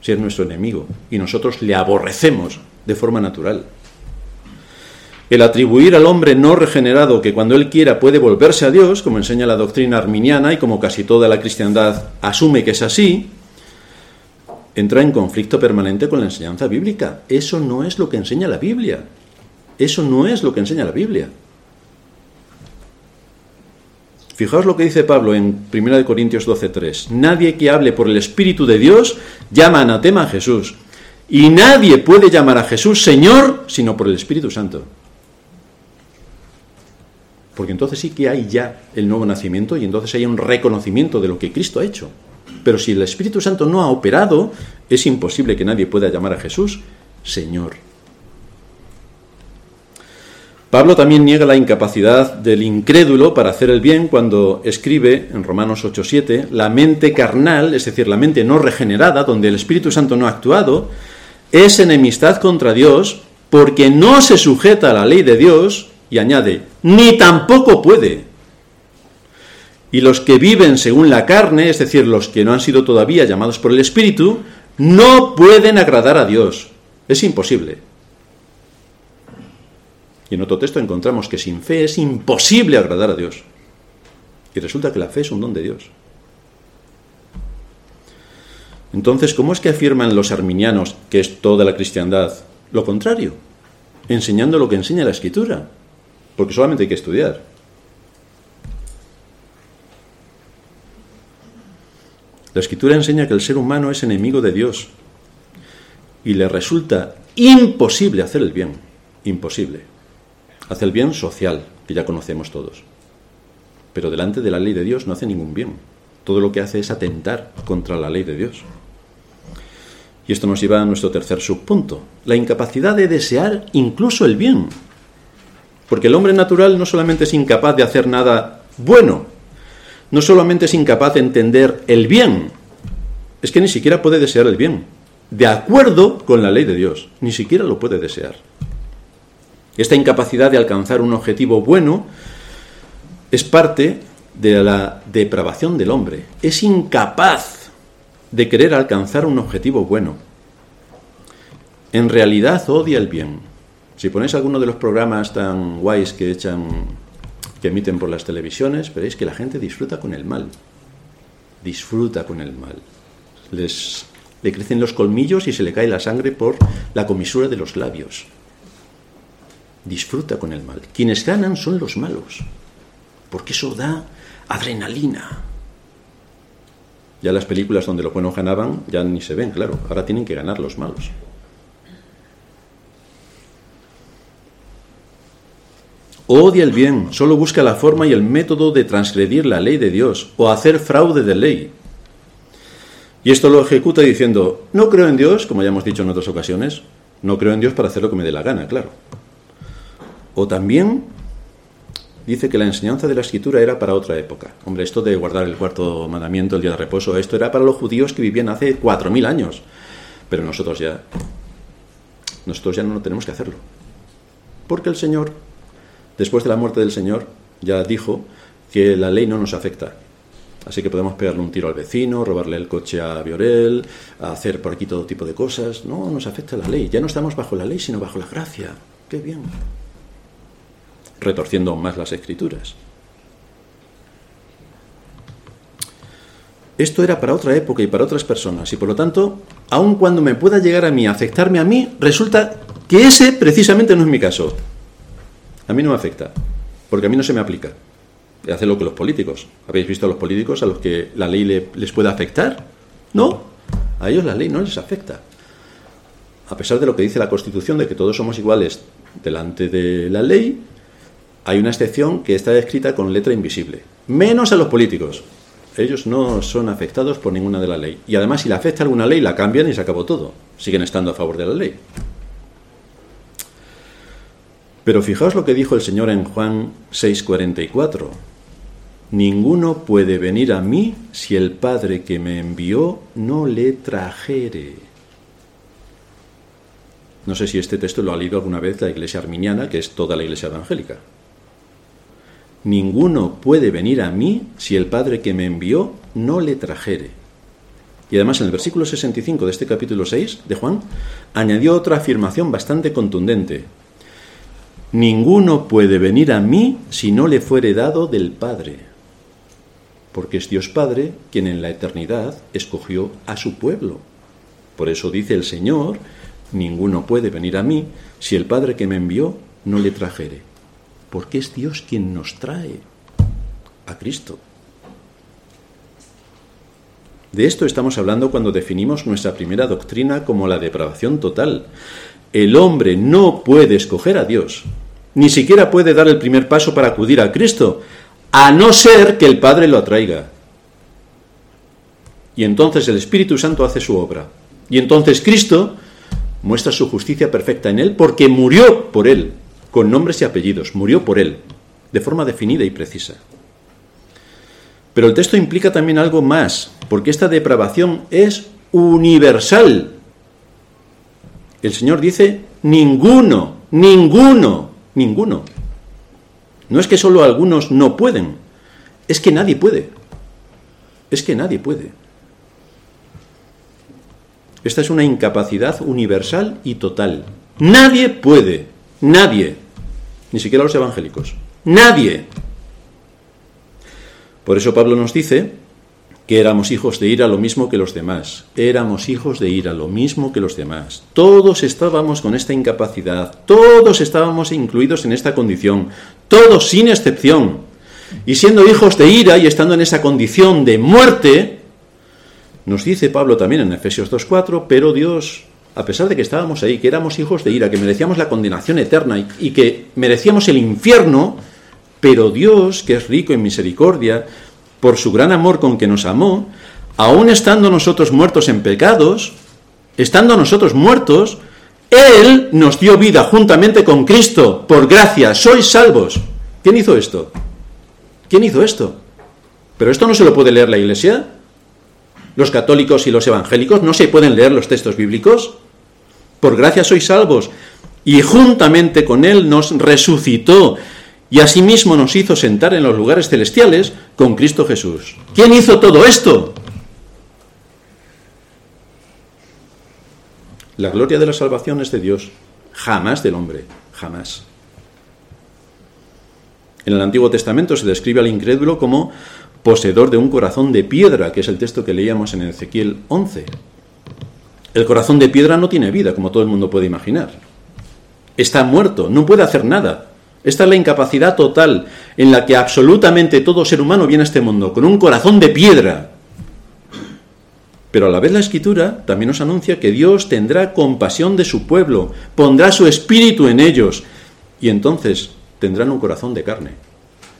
si es nuestro enemigo y nosotros le aborrecemos de forma natural. El atribuir al hombre no regenerado que cuando él quiera puede volverse a Dios, como enseña la doctrina arminiana y como casi toda la cristiandad asume que es así, entra en conflicto permanente con la enseñanza bíblica. Eso no es lo que enseña la Biblia. Eso no es lo que enseña la Biblia. Fijaos lo que dice Pablo en 1 Corintios 12:3. Nadie que hable por el Espíritu de Dios llama anatema a Jesús. Y nadie puede llamar a Jesús Señor sino por el Espíritu Santo. Porque entonces sí que hay ya el nuevo nacimiento y entonces hay un reconocimiento de lo que Cristo ha hecho. Pero si el Espíritu Santo no ha operado, es imposible que nadie pueda llamar a Jesús Señor. Pablo también niega la incapacidad del incrédulo para hacer el bien cuando escribe en Romanos 8:7, la mente carnal, es decir, la mente no regenerada, donde el Espíritu Santo no ha actuado, es enemistad contra Dios porque no se sujeta a la ley de Dios y añade, ni tampoco puede. Y los que viven según la carne, es decir, los que no han sido todavía llamados por el Espíritu, no pueden agradar a Dios. Es imposible. Y en otro texto encontramos que sin fe es imposible agradar a Dios. Y resulta que la fe es un don de Dios. Entonces, ¿cómo es que afirman los arminianos que es toda la cristiandad? Lo contrario, enseñando lo que enseña la escritura, porque solamente hay que estudiar. La escritura enseña que el ser humano es enemigo de Dios y le resulta imposible hacer el bien, imposible. Hace el bien social, que ya conocemos todos. Pero delante de la ley de Dios no hace ningún bien. Todo lo que hace es atentar contra la ley de Dios. Y esto nos lleva a nuestro tercer subpunto, la incapacidad de desear incluso el bien. Porque el hombre natural no solamente es incapaz de hacer nada bueno, no solamente es incapaz de entender el bien, es que ni siquiera puede desear el bien, de acuerdo con la ley de Dios, ni siquiera lo puede desear. Esta incapacidad de alcanzar un objetivo bueno es parte de la depravación del hombre. Es incapaz de querer alcanzar un objetivo bueno. En realidad odia el bien. Si ponéis alguno de los programas tan guays que echan que emiten por las televisiones, veréis que la gente disfruta con el mal. Disfruta con el mal. Les le crecen los colmillos y se le cae la sangre por la comisura de los labios disfruta con el mal. Quienes ganan son los malos, porque eso da adrenalina. Ya las películas donde los buenos ganaban ya ni se ven, claro, ahora tienen que ganar los malos. Odia el bien, solo busca la forma y el método de transgredir la ley de Dios o hacer fraude de ley. Y esto lo ejecuta diciendo, no creo en Dios, como ya hemos dicho en otras ocasiones, no creo en Dios para hacer lo que me dé la gana, claro. O también dice que la enseñanza de la escritura era para otra época. Hombre, esto de guardar el cuarto mandamiento, el día de reposo, esto era para los judíos que vivían hace cuatro mil años. Pero nosotros ya, nosotros ya no tenemos que hacerlo. Porque el Señor, después de la muerte del Señor, ya dijo que la ley no nos afecta. Así que podemos pegarle un tiro al vecino, robarle el coche a Viorel, hacer por aquí todo tipo de cosas. No nos afecta la ley. Ya no estamos bajo la ley, sino bajo la gracia. Qué bien retorciendo más las escrituras. Esto era para otra época y para otras personas, y por lo tanto, aun cuando me pueda llegar a mí, afectarme a mí, resulta que ese precisamente no es mi caso. A mí no me afecta, porque a mí no se me aplica. Hace lo que los políticos. ¿Habéis visto a los políticos a los que la ley les puede afectar? No, a ellos la ley no les afecta. A pesar de lo que dice la Constitución de que todos somos iguales delante de la ley, hay una excepción que está escrita con letra invisible, menos a los políticos. Ellos no son afectados por ninguna de la ley. Y además, si le afecta alguna ley, la cambian y se acabó todo. Siguen estando a favor de la ley. Pero fijaos lo que dijo el Señor en Juan 6:44. Ninguno puede venir a mí si el Padre que me envió no le trajere. No sé si este texto lo ha leído alguna vez la iglesia arminiana, que es toda la iglesia evangélica. Ninguno puede venir a mí si el Padre que me envió no le trajere. Y además en el versículo 65 de este capítulo 6 de Juan añadió otra afirmación bastante contundente. Ninguno puede venir a mí si no le fuere dado del Padre, porque es Dios Padre quien en la eternidad escogió a su pueblo. Por eso dice el Señor, ninguno puede venir a mí si el Padre que me envió no le trajere porque es Dios quien nos trae a Cristo. De esto estamos hablando cuando definimos nuestra primera doctrina como la depravación total. El hombre no puede escoger a Dios, ni siquiera puede dar el primer paso para acudir a Cristo, a no ser que el Padre lo atraiga. Y entonces el Espíritu Santo hace su obra. Y entonces Cristo muestra su justicia perfecta en él porque murió por él con nombres y apellidos, murió por él, de forma definida y precisa. Pero el texto implica también algo más, porque esta depravación es universal. El Señor dice, ninguno, ninguno, ninguno. No es que solo algunos no pueden, es que nadie puede. Es que nadie puede. Esta es una incapacidad universal y total. Nadie puede. Nadie, ni siquiera los evangélicos, nadie. Por eso Pablo nos dice que éramos hijos de ira lo mismo que los demás. Éramos hijos de ira lo mismo que los demás. Todos estábamos con esta incapacidad, todos estábamos incluidos en esta condición, todos sin excepción. Y siendo hijos de ira y estando en esa condición de muerte, nos dice Pablo también en Efesios 2.4, pero Dios a pesar de que estábamos ahí, que éramos hijos de ira, que merecíamos la condenación eterna y, que merecíamos el infierno, pero Dios, que es rico en misericordia, por su gran amor con que nos amó, aun estando nosotros muertos en pecados, estando nosotros muertos, Él nos dio vida juntamente con Cristo, por gracia, sois salvos. ¿Quién hizo esto? ¿Quién hizo esto? Pero esto no se lo puede leer la Iglesia. Los católicos y los evangélicos no se pueden leer los textos bíblicos. Por gracia sois salvos. Y juntamente con Él nos resucitó y asimismo nos hizo sentar en los lugares celestiales con Cristo Jesús. ¿Quién hizo todo esto? La gloria de la salvación es de Dios, jamás del hombre, jamás. En el Antiguo Testamento se describe al incrédulo como poseedor de un corazón de piedra, que es el texto que leíamos en Ezequiel 11. El corazón de piedra no tiene vida, como todo el mundo puede imaginar. Está muerto, no puede hacer nada. Esta es la incapacidad total en la que absolutamente todo ser humano viene a este mundo, con un corazón de piedra. Pero a la vez la escritura también nos anuncia que Dios tendrá compasión de su pueblo, pondrá su espíritu en ellos y entonces tendrán un corazón de carne,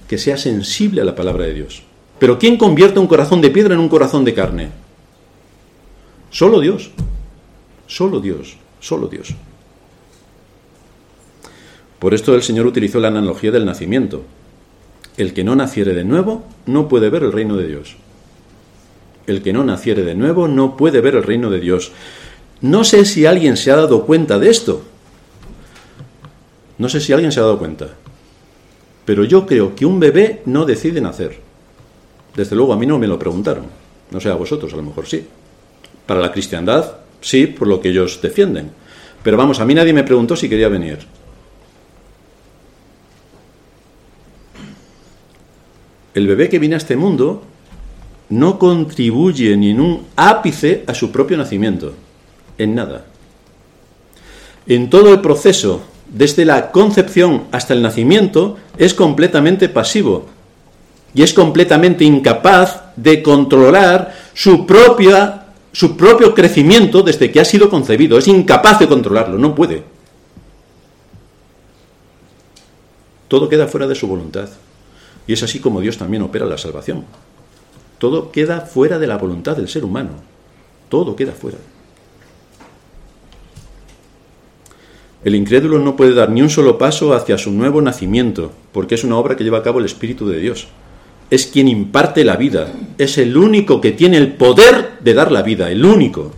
que sea sensible a la palabra de Dios. Pero ¿quién convierte un corazón de piedra en un corazón de carne? Solo Dios, solo Dios, solo Dios. Por esto el Señor utilizó la analogía del nacimiento. El que no naciere de nuevo no puede ver el reino de Dios. El que no naciere de nuevo no puede ver el reino de Dios. No sé si alguien se ha dado cuenta de esto. No sé si alguien se ha dado cuenta. Pero yo creo que un bebé no decide nacer. Desde luego a mí no me lo preguntaron. No sé a vosotros, a lo mejor sí. Para la cristiandad, sí, por lo que ellos defienden. Pero vamos, a mí nadie me preguntó si quería venir. el bebé que viene a este mundo no contribuye ni en un ápice a su propio nacimiento, en nada. En todo el proceso, desde la concepción hasta el nacimiento, es completamente pasivo y es completamente incapaz de controlar su, propia, su propio crecimiento desde que ha sido concebido. Es incapaz de controlarlo, no puede. Todo queda fuera de su voluntad. Y es así como Dios también opera la salvación. Todo queda fuera de la voluntad del ser humano. Todo queda fuera. El incrédulo no puede dar ni un solo paso hacia su nuevo nacimiento, porque es una obra que lleva a cabo el Espíritu de Dios. Es quien imparte la vida, es el único que tiene el poder de dar la vida, el único.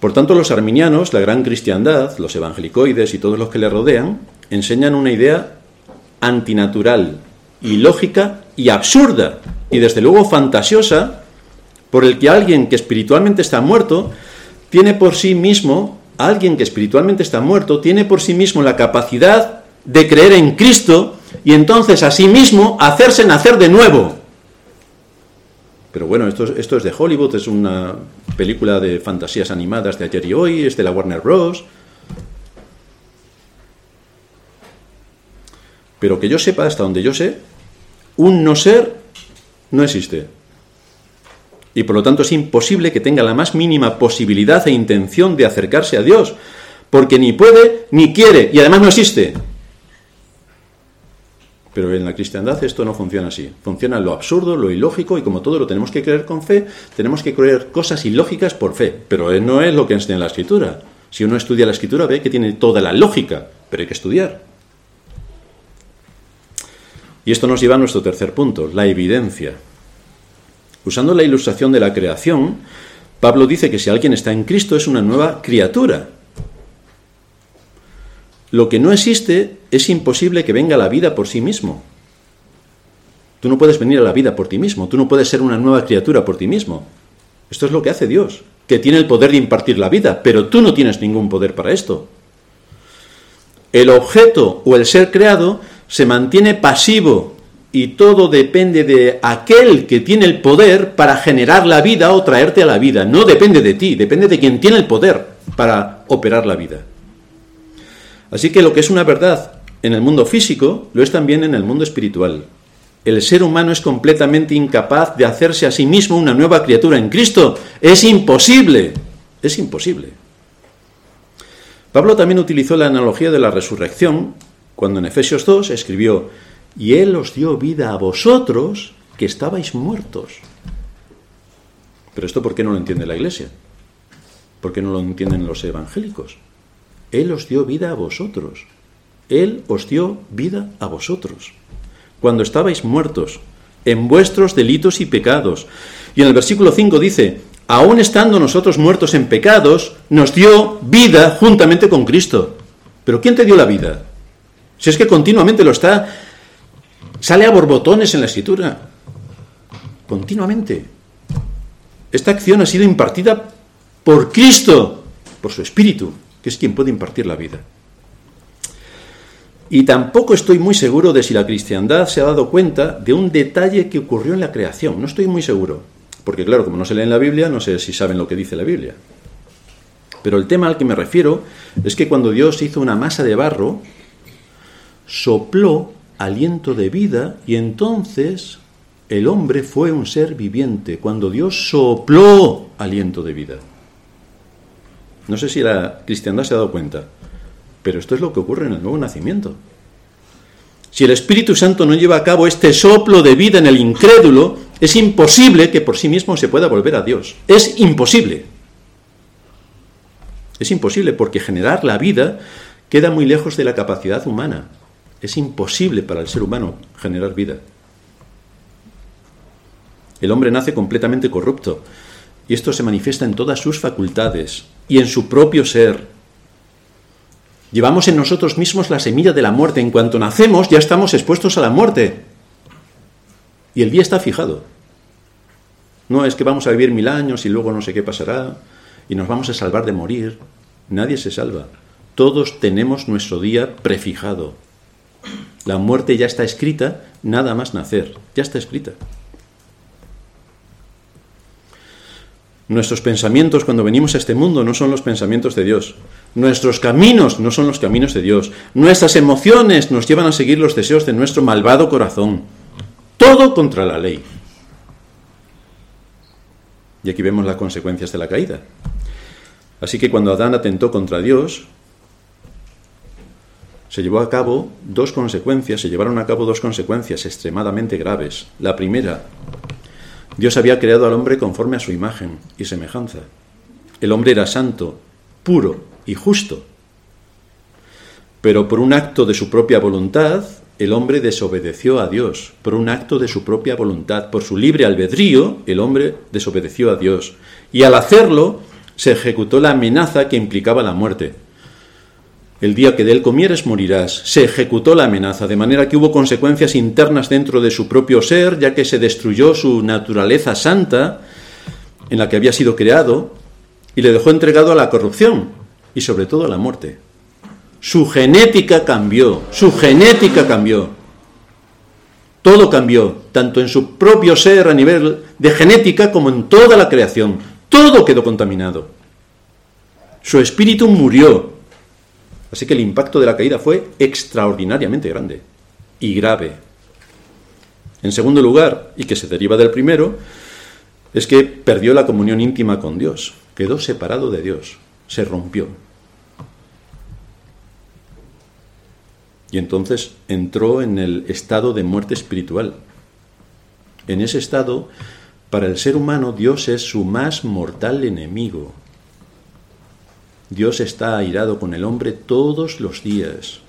Por tanto, los arminianos, la gran cristiandad, los evangelicoides y todos los que le rodean, enseñan una idea antinatural, ilógica y absurda, y desde luego fantasiosa, por el que alguien que espiritualmente está muerto tiene por sí mismo, alguien que espiritualmente está muerto, tiene por sí mismo la capacidad de creer en Cristo y entonces a sí mismo hacerse nacer de nuevo. Pero bueno, esto, esto es de Hollywood, es una película de fantasías animadas de ayer y hoy, es de la Warner Bros. Pero que yo sepa, hasta donde yo sé, un no ser no existe. Y por lo tanto es imposible que tenga la más mínima posibilidad e intención de acercarse a Dios, porque ni puede ni quiere, y además no existe. Pero en la cristiandad esto no funciona así. Funciona lo absurdo, lo ilógico, y como todo lo tenemos que creer con fe, tenemos que creer cosas ilógicas por fe. Pero no es lo que enseña la escritura. Si uno estudia la escritura ve que tiene toda la lógica, pero hay que estudiar. Y esto nos lleva a nuestro tercer punto, la evidencia. Usando la ilustración de la creación, Pablo dice que si alguien está en Cristo es una nueva criatura. Lo que no existe es imposible que venga la vida por sí mismo. Tú no puedes venir a la vida por ti mismo, tú no puedes ser una nueva criatura por ti mismo. Esto es lo que hace Dios, que tiene el poder de impartir la vida, pero tú no tienes ningún poder para esto. El objeto o el ser creado se mantiene pasivo y todo depende de aquel que tiene el poder para generar la vida o traerte a la vida. No depende de ti, depende de quien tiene el poder para operar la vida. Así que lo que es una verdad en el mundo físico lo es también en el mundo espiritual. El ser humano es completamente incapaz de hacerse a sí mismo una nueva criatura en Cristo. Es imposible. Es imposible. Pablo también utilizó la analogía de la resurrección cuando en Efesios 2 escribió, y Él os dio vida a vosotros que estabais muertos. Pero esto ¿por qué no lo entiende la Iglesia? ¿Por qué no lo entienden los evangélicos? Él os dio vida a vosotros. Él os dio vida a vosotros. Cuando estabais muertos en vuestros delitos y pecados. Y en el versículo 5 dice, aun estando nosotros muertos en pecados, nos dio vida juntamente con Cristo. Pero ¿quién te dio la vida? Si es que continuamente lo está, sale a borbotones en la escritura. Continuamente. Esta acción ha sido impartida por Cristo, por su Espíritu, que es quien puede impartir la vida. Y tampoco estoy muy seguro de si la cristiandad se ha dado cuenta de un detalle que ocurrió en la creación. No estoy muy seguro. Porque claro, como no se lee en la Biblia, no sé si saben lo que dice la Biblia. Pero el tema al que me refiero es que cuando Dios hizo una masa de barro, sopló aliento de vida y entonces el hombre fue un ser viviente. Cuando Dios sopló aliento de vida. No sé si la cristiandad se ha dado cuenta, pero esto es lo que ocurre en el nuevo nacimiento. Si el Espíritu Santo no lleva a cabo este soplo de vida en el incrédulo, es imposible que por sí mismo se pueda volver a Dios. Es imposible. Es imposible porque generar la vida queda muy lejos de la capacidad humana. Es imposible para el ser humano generar vida. El hombre nace completamente corrupto y esto se manifiesta en todas sus facultades y en su propio ser. Llevamos en nosotros mismos la semilla de la muerte. En cuanto nacemos ya estamos expuestos a la muerte. Y el día está fijado. No es que vamos a vivir mil años y luego no sé qué pasará y nos vamos a salvar de morir. Nadie se salva. Todos tenemos nuestro día prefijado. La muerte ya está escrita, nada más nacer. Ya está escrita. Nuestros pensamientos cuando venimos a este mundo no son los pensamientos de Dios. Nuestros caminos no son los caminos de Dios. Nuestras emociones nos llevan a seguir los deseos de nuestro malvado corazón. Todo contra la ley. Y aquí vemos las consecuencias de la caída. Así que cuando Adán atentó contra Dios, se llevó a cabo dos consecuencias, se llevaron a cabo dos consecuencias extremadamente graves. La primera, Dios había creado al hombre conforme a su imagen y semejanza. El hombre era santo, puro y justo. Pero por un acto de su propia voluntad, el hombre desobedeció a Dios. Por un acto de su propia voluntad, por su libre albedrío, el hombre desobedeció a Dios. Y al hacerlo, se ejecutó la amenaza que implicaba la muerte. El día que de él comieres morirás. Se ejecutó la amenaza, de manera que hubo consecuencias internas dentro de su propio ser, ya que se destruyó su naturaleza santa, en la que había sido creado, y le dejó entregado a la corrupción y sobre todo a la muerte. Su genética cambió, su genética cambió. Todo cambió, tanto en su propio ser a nivel de genética como en toda la creación. Todo quedó contaminado. Su espíritu murió, Así que el impacto de la caída fue extraordinariamente grande y grave. En segundo lugar, y que se deriva del primero, es que perdió la comunión íntima con Dios, quedó separado de Dios, se rompió. Y entonces entró en el estado de muerte espiritual. En ese estado, para el ser humano, Dios es su más mortal enemigo. Dios está airado con el hombre todos los días.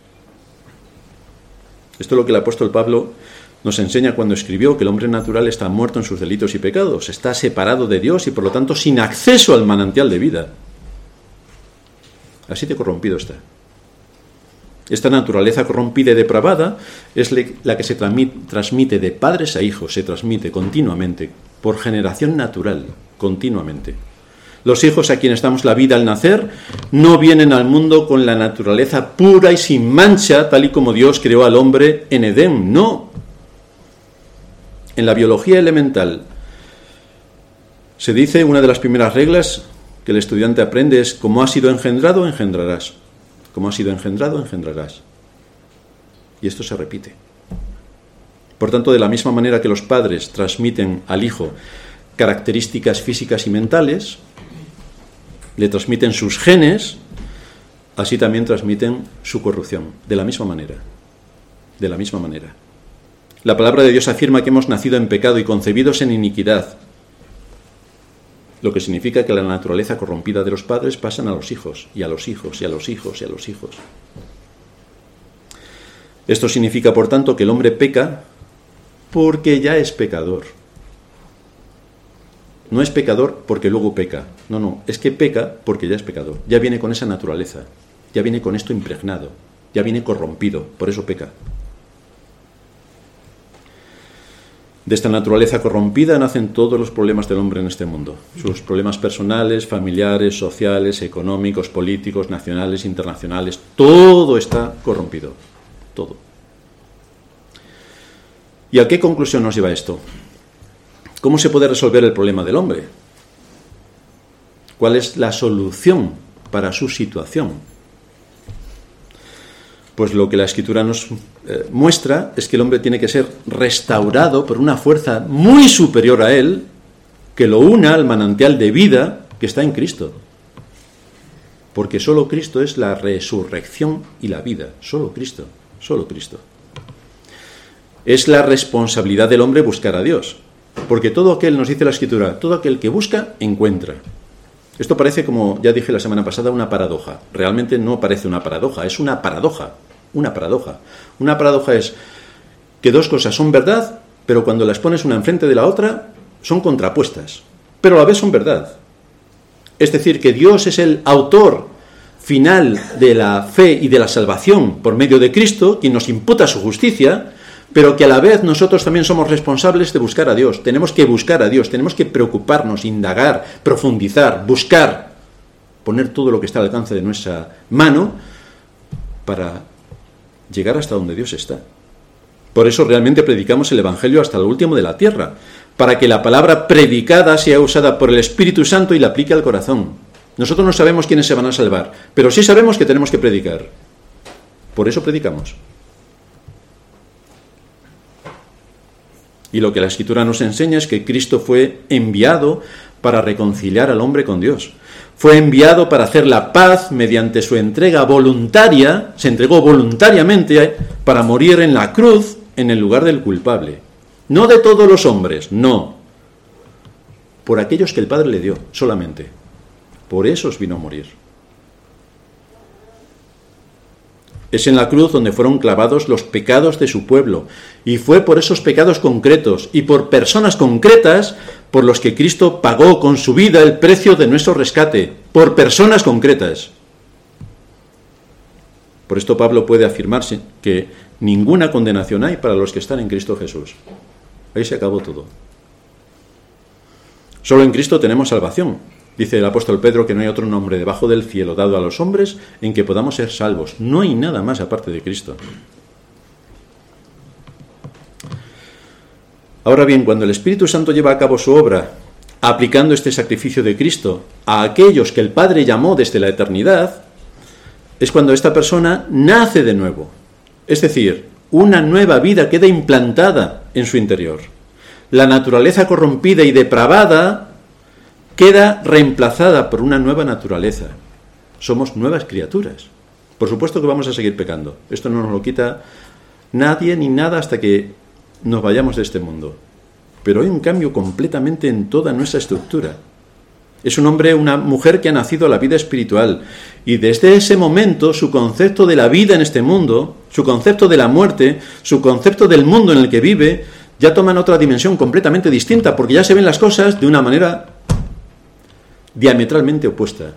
Esto es lo que el apóstol Pablo nos enseña cuando escribió que el hombre natural está muerto en sus delitos y pecados, está separado de Dios y por lo tanto sin acceso al manantial de vida. Así de corrompido está. Esta naturaleza corrompida y depravada es la que se transmite de padres a hijos, se transmite continuamente, por generación natural, continuamente. Los hijos a quienes damos la vida al nacer no vienen al mundo con la naturaleza pura y sin mancha, tal y como Dios creó al hombre en Edén. No. En la biología elemental se dice una de las primeras reglas que el estudiante aprende es como ha sido engendrado, engendrarás. Como ha sido engendrado, engendrarás. Y esto se repite. Por tanto, de la misma manera que los padres transmiten al hijo características físicas y mentales, le transmiten sus genes, así también transmiten su corrupción, de la misma manera. De la misma manera. La palabra de Dios afirma que hemos nacido en pecado y concebidos en iniquidad. lo que significa que la naturaleza corrompida de los padres pasan a los hijos, y a los hijos, y a los hijos, y a los hijos. Esto significa, por tanto, que el hombre peca porque ya es pecador. No es pecador porque luego peca. No, no, es que peca porque ya es pecador. Ya viene con esa naturaleza. Ya viene con esto impregnado. Ya viene corrompido. Por eso peca. De esta naturaleza corrompida nacen todos los problemas del hombre en este mundo. Sus problemas personales, familiares, sociales, económicos, políticos, nacionales, internacionales. Todo está corrompido. Todo. ¿Y a qué conclusión nos lleva esto? ¿Cómo se puede resolver el problema del hombre? ¿Cuál es la solución para su situación? Pues lo que la escritura nos eh, muestra es que el hombre tiene que ser restaurado por una fuerza muy superior a él que lo una al manantial de vida que está en Cristo. Porque solo Cristo es la resurrección y la vida. Solo Cristo, solo Cristo. Es la responsabilidad del hombre buscar a Dios. Porque todo aquel, nos dice la escritura, todo aquel que busca, encuentra. Esto parece, como ya dije la semana pasada, una paradoja. Realmente no parece una paradoja, es una paradoja. Una paradoja. Una paradoja es que dos cosas son verdad, pero cuando las pones una enfrente de la otra, son contrapuestas. Pero a la vez son verdad. Es decir, que Dios es el autor final de la fe y de la salvación por medio de Cristo, quien nos imputa su justicia, pero que a la vez nosotros también somos responsables de buscar a Dios. Tenemos que buscar a Dios, tenemos que preocuparnos, indagar, profundizar, buscar, poner todo lo que está al alcance de nuestra mano para llegar hasta donde Dios está. Por eso realmente predicamos el Evangelio hasta lo último de la tierra, para que la palabra predicada sea usada por el Espíritu Santo y la aplique al corazón. Nosotros no sabemos quiénes se van a salvar, pero sí sabemos que tenemos que predicar. Por eso predicamos. Y lo que la Escritura nos enseña es que Cristo fue enviado para reconciliar al hombre con Dios. Fue enviado para hacer la paz mediante su entrega voluntaria, se entregó voluntariamente para morir en la cruz en el lugar del culpable. No de todos los hombres, no. Por aquellos que el Padre le dio, solamente. Por esos vino a morir. Es en la cruz donde fueron clavados los pecados de su pueblo. Y fue por esos pecados concretos y por personas concretas por los que Cristo pagó con su vida el precio de nuestro rescate. Por personas concretas. Por esto Pablo puede afirmarse que ninguna condenación hay para los que están en Cristo Jesús. Ahí se acabó todo. Solo en Cristo tenemos salvación. Dice el apóstol Pedro que no hay otro nombre debajo del cielo dado a los hombres en que podamos ser salvos. No hay nada más aparte de Cristo. Ahora bien, cuando el Espíritu Santo lleva a cabo su obra, aplicando este sacrificio de Cristo a aquellos que el Padre llamó desde la eternidad, es cuando esta persona nace de nuevo. Es decir, una nueva vida queda implantada en su interior. La naturaleza corrompida y depravada queda reemplazada por una nueva naturaleza. Somos nuevas criaturas. Por supuesto que vamos a seguir pecando. Esto no nos lo quita nadie ni nada hasta que nos vayamos de este mundo. Pero hay un cambio completamente en toda nuestra estructura. Es un hombre, una mujer que ha nacido a la vida espiritual. Y desde ese momento su concepto de la vida en este mundo, su concepto de la muerte, su concepto del mundo en el que vive, ya toman otra dimensión completamente distinta, porque ya se ven las cosas de una manera diametralmente opuesta.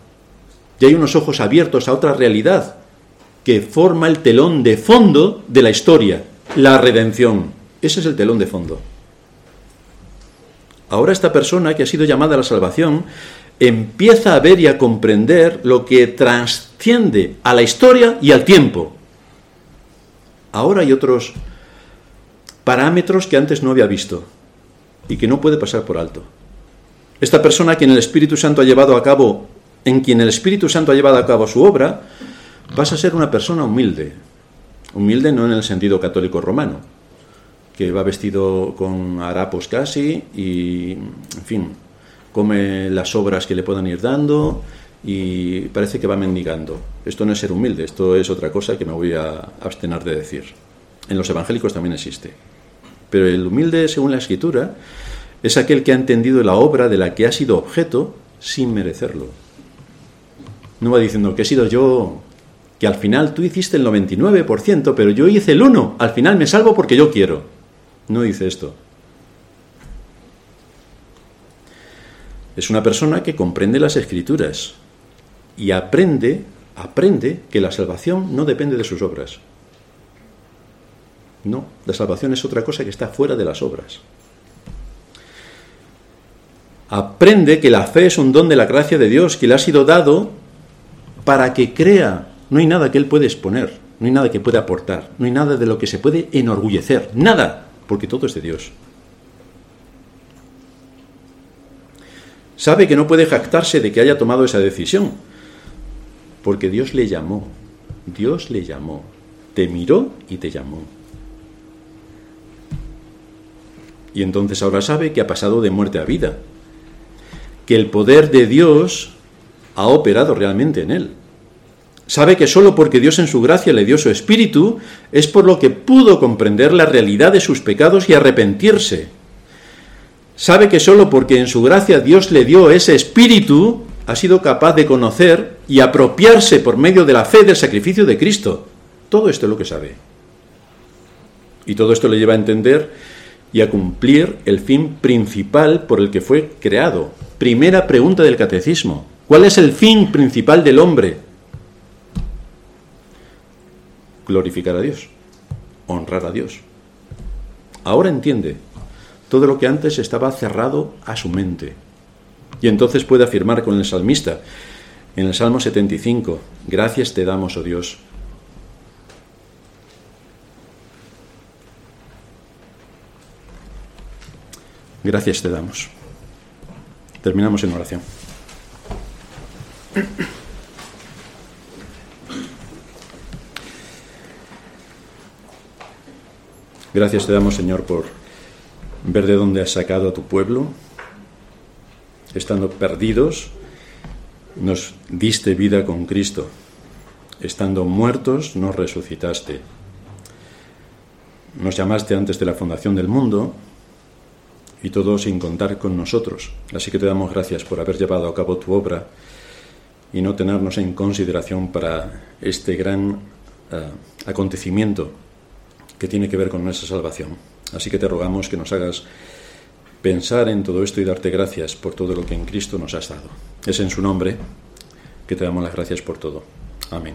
Y hay unos ojos abiertos a otra realidad que forma el telón de fondo de la historia, la redención. Ese es el telón de fondo. Ahora esta persona que ha sido llamada a la salvación empieza a ver y a comprender lo que trasciende a la historia y al tiempo. Ahora hay otros parámetros que antes no había visto y que no puede pasar por alto. Esta persona quien el Espíritu Santo ha llevado a cabo, en quien el Espíritu Santo ha llevado a cabo su obra, pasa a ser una persona humilde. Humilde no en el sentido católico romano, que va vestido con harapos casi y, en fin, come las obras que le puedan ir dando y parece que va mendigando. Esto no es ser humilde, esto es otra cosa que me voy a abstener de decir. En los evangélicos también existe. Pero el humilde, según la escritura, es aquel que ha entendido la obra de la que ha sido objeto sin merecerlo. No va diciendo que he sido yo, que al final tú hiciste el 99%, pero yo hice el 1%, al final me salvo porque yo quiero. No dice esto. Es una persona que comprende las escrituras y aprende, aprende que la salvación no depende de sus obras. No, la salvación es otra cosa que está fuera de las obras. Aprende que la fe es un don de la gracia de Dios que le ha sido dado para que crea. No hay nada que él pueda exponer, no hay nada que pueda aportar, no hay nada de lo que se puede enorgullecer, nada, porque todo es de Dios. Sabe que no puede jactarse de que haya tomado esa decisión, porque Dios le llamó, Dios le llamó, te miró y te llamó. Y entonces ahora sabe que ha pasado de muerte a vida, que el poder de Dios ha operado realmente en él. Sabe que solo porque Dios en su gracia le dio su espíritu es por lo que pudo comprender la realidad de sus pecados y arrepentirse. Sabe que solo porque en su gracia Dios le dio ese espíritu ha sido capaz de conocer y apropiarse por medio de la fe del sacrificio de Cristo. Todo esto es lo que sabe. Y todo esto le lleva a entender y a cumplir el fin principal por el que fue creado. Primera pregunta del catecismo. ¿Cuál es el fin principal del hombre? Glorificar a Dios, honrar a Dios. Ahora entiende todo lo que antes estaba cerrado a su mente. Y entonces puede afirmar con el salmista en el Salmo 75, gracias te damos, oh Dios, Gracias te damos. Terminamos en oración. Gracias te damos, Señor, por ver de dónde has sacado a tu pueblo. Estando perdidos, nos diste vida con Cristo. Estando muertos, nos resucitaste. Nos llamaste antes de la fundación del mundo y todo sin contar con nosotros. Así que te damos gracias por haber llevado a cabo tu obra y no tenernos en consideración para este gran eh, acontecimiento que tiene que ver con nuestra salvación. Así que te rogamos que nos hagas pensar en todo esto y darte gracias por todo lo que en Cristo nos has dado. Es en su nombre que te damos las gracias por todo. Amén.